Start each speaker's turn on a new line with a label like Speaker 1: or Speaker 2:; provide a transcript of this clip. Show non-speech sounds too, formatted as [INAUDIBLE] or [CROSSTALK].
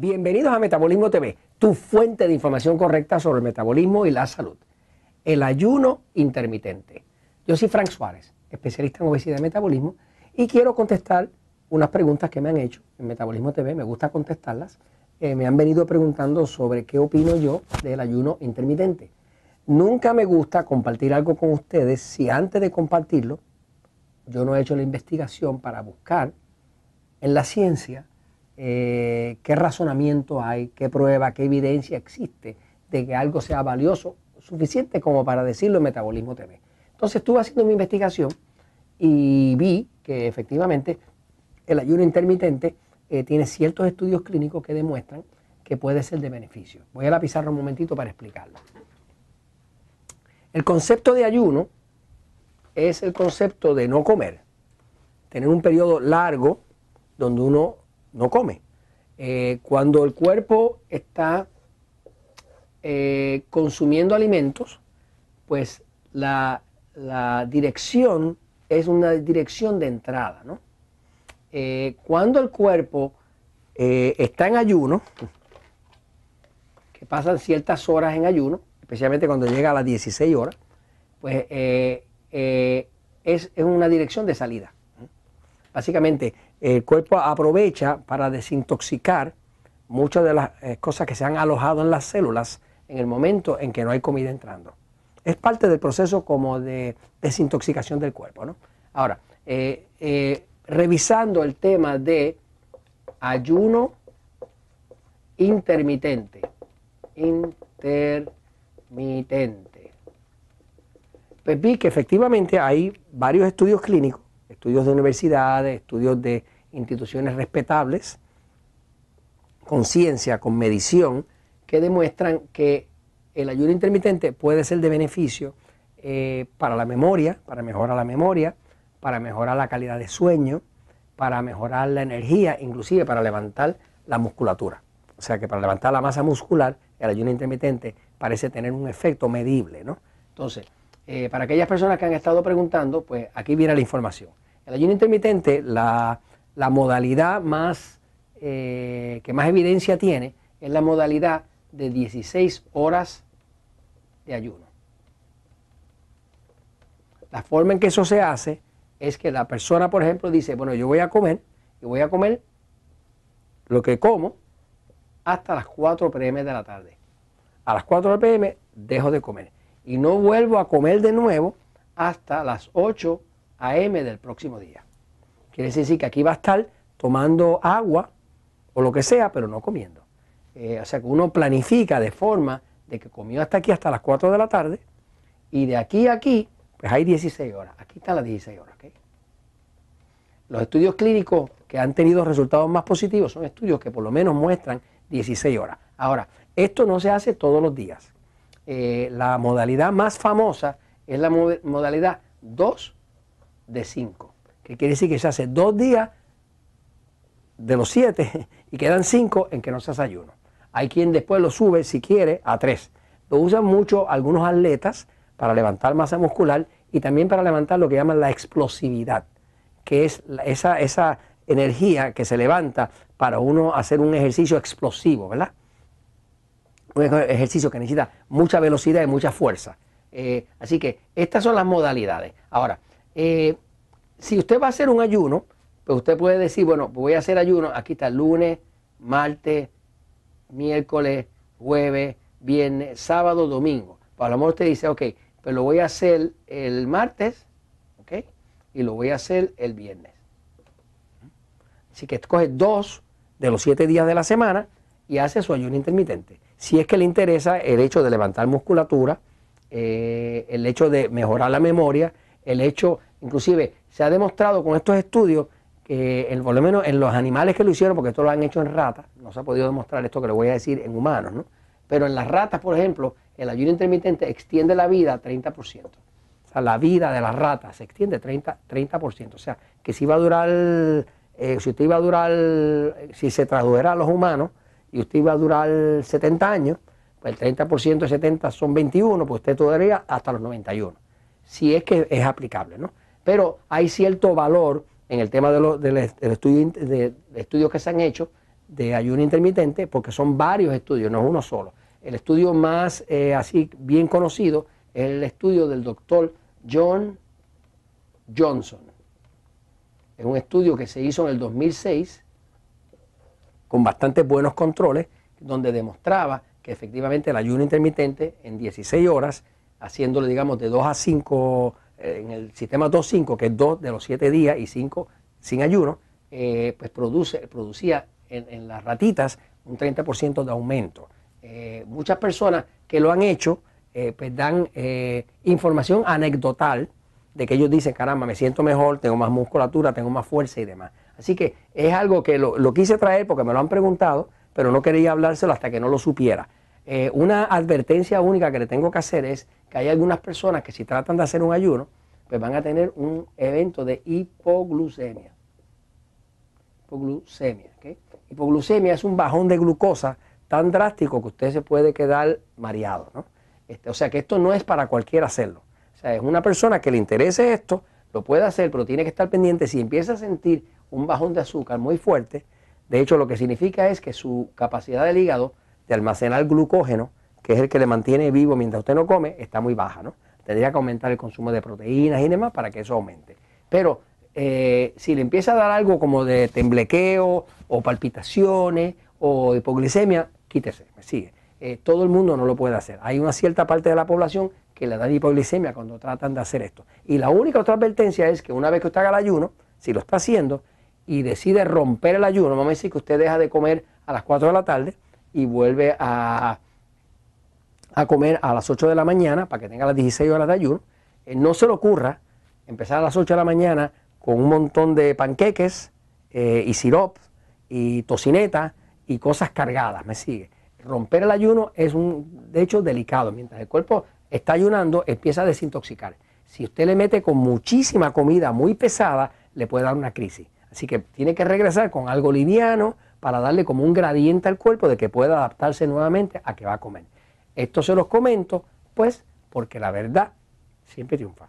Speaker 1: Bienvenidos a Metabolismo TV, tu fuente de información correcta sobre el metabolismo y la salud. El ayuno intermitente. Yo soy Frank Suárez, especialista en obesidad y metabolismo, y quiero contestar unas preguntas que me han hecho en Metabolismo TV. Me gusta contestarlas. Eh, me han venido preguntando sobre qué opino yo del ayuno intermitente. Nunca me gusta compartir algo con ustedes si antes de compartirlo yo no he hecho la investigación para buscar en la ciencia eh, qué razonamiento hay, qué prueba, qué evidencia existe de que algo sea valioso, suficiente como para decirlo en Metabolismo TV. Entonces estuve haciendo mi investigación y vi que efectivamente el ayuno intermitente eh, tiene ciertos estudios clínicos que demuestran que puede ser de beneficio. Voy a la pizarra un momentito para explicarlo. El concepto de ayuno es el concepto de no comer, tener un periodo largo donde uno no come. Eh, cuando el cuerpo está eh, consumiendo alimentos, pues la, dirección es una dirección de entrada. Eh, cuando el cuerpo está en ayuno, que pasan ciertas horas en ayuno, especialmente cuando llega a las 16 horas, pues es, es una dirección de salida. Básicamente, el cuerpo aprovecha para desintoxicar muchas de las eh, cosas que se han alojado en las células en el momento en que no hay comida entrando. Es parte del proceso como de desintoxicación del cuerpo. ¿no? Ahora, eh, eh, revisando el tema de ayuno intermitente, intermitente, pues vi que efectivamente hay varios estudios clínicos estudios de universidades, estudios de instituciones respetables, con ciencia, con medición, que demuestran que el ayuno intermitente puede ser de beneficio eh, para la memoria, para mejorar la memoria, para mejorar la calidad de sueño, para mejorar la energía, inclusive para levantar la musculatura. O sea que para levantar la masa muscular, el ayuno intermitente parece tener un efecto medible. ¿no? Entonces, eh, para aquellas personas que han estado preguntando, pues aquí viene la información. El ayuno intermitente, la, modalidad más, eh, que más evidencia tiene es la modalidad de 16 horas de ayuno. La forma en que eso se hace es que la persona, por ejemplo, dice, bueno, yo voy a comer y voy a comer lo que como hasta las 4 pm de la tarde. A las 4 pm dejo de comer y no vuelvo a comer de nuevo hasta las 8 AM del próximo día. Quiere decir que aquí va a estar tomando agua o lo que sea, pero no comiendo. Eh, o sea que uno planifica de forma de que comió hasta aquí, hasta las 4 de la tarde, y de aquí a aquí, pues hay 16 horas. Aquí están las 16 horas. Los estudios clínicos que han tenido resultados más positivos son estudios que por lo menos muestran 16 horas. Ahora, esto no se hace todos los días. Eh, la modalidad más famosa es la modalidad 2 de 5, que quiere decir que se hace dos días de los siete [LAUGHS] y quedan cinco en que no se hace ayuno. Hay quien después lo sube, si quiere, a tres. Lo usan mucho algunos atletas para levantar masa muscular y también para levantar lo que llaman la explosividad, que es esa, esa energía que se levanta para uno hacer un ejercicio explosivo, ¿verdad? Un ejercicio que necesita mucha velocidad y mucha fuerza. Eh, así que estas son las modalidades. Ahora, eh, si usted va a hacer un ayuno, pues usted puede decir, bueno, voy a hacer ayuno, aquí está lunes, martes, miércoles, jueves, viernes, sábado, domingo. Pues a lo mejor usted dice, ok, pues lo voy a hacer el martes, ok, y lo voy a hacer el viernes. Así que escoge dos de los siete días de la semana y hace su ayuno intermitente. Si es que le interesa el hecho de levantar musculatura, eh, el hecho de mejorar la memoria, el hecho Inclusive se ha demostrado con estos estudios que, por lo menos en los animales que lo hicieron, porque esto lo han hecho en ratas, no se ha podido demostrar esto que le voy a decir en humanos, ¿no? Pero en las ratas, por ejemplo, el ayuno intermitente extiende la vida 30%. O sea, la vida de las ratas se extiende 30%. 30%. O sea, que si va a durar, eh, si usted iba a durar, si se tradujera a los humanos y usted iba a durar 70 años, pues el 30% de 70 son 21, pues usted duraría hasta los 91. Si es que es aplicable, ¿no? Pero hay cierto valor en el tema de, los, estudios que se han hecho de ayuno intermitente porque son varios estudios, no es uno solo. El estudio más eh, así bien conocido es el estudio del doctor John Johnson. Es un estudio que se hizo en el 2006 con bastantes buenos controles, donde demostraba que efectivamente el ayuno intermitente en 16 horas, haciéndolo digamos de 2 a 5 eh, en el sistema 2-5, que es 2 de los 7 días y 5 sin ayuno, eh, pues produce, producía en, las ratitas un 30% de aumento. Eh, muchas personas que lo han hecho pues dan información anecdotal de que ellos dicen, caramba, me siento mejor, tengo más musculatura, tengo más fuerza y demás. Así que es algo que lo, quise traer porque me lo han preguntado, pero no quería hablárselo hasta que no lo supiera. Una advertencia única que le tengo que hacer es que hay algunas personas que si tratan de hacer un ayuno, pues van a tener un evento de hipoglucemia. Hipoglucemia. Hipoglucemia es un bajón de glucosa tan drástico que usted se puede quedar mareado. ¿no? Este, o sea que esto no es para cualquiera hacerlo. O sea, es una persona que le interese esto, lo puede hacer, pero tiene que estar pendiente. Si empieza a sentir un bajón de azúcar muy fuerte, de hecho lo que significa es que su capacidad del hígado de almacenar glucógeno, que es el que le mantiene vivo mientras usted no come, está muy baja. ¿no? tendría que aumentar el consumo de proteínas y demás para que eso aumente. Pero eh, si le empieza a dar algo como de temblequeo o palpitaciones o hipoglicemia, quítese, me sigue. Eh, todo el mundo no lo puede hacer. Hay una cierta parte de la población que le da hipoglicemia cuando tratan de hacer esto. Y la única otra advertencia es que una vez que usted haga el ayuno, si lo está haciendo y decide romper el ayuno, vamos a decir que usted deja de comer a las 4 de la tarde y vuelve a a comer a las 8 de la mañana para que tenga las 16 horas de ayuno. Eh, no se le ocurra empezar a las 8 de la mañana con un montón de panqueques eh, y sirop y tocineta y cosas cargadas, me sigue. Romper el ayuno es un, de hecho, delicado. Mientras el cuerpo está ayunando, empieza a desintoxicar. Si usted le mete con muchísima comida muy pesada, le puede dar una crisis. Así que tiene que regresar con algo liviano para darle como un gradiente al cuerpo de que pueda adaptarse nuevamente a que va a comer. Esto se los comento, pues, porque la verdad siempre triunfa.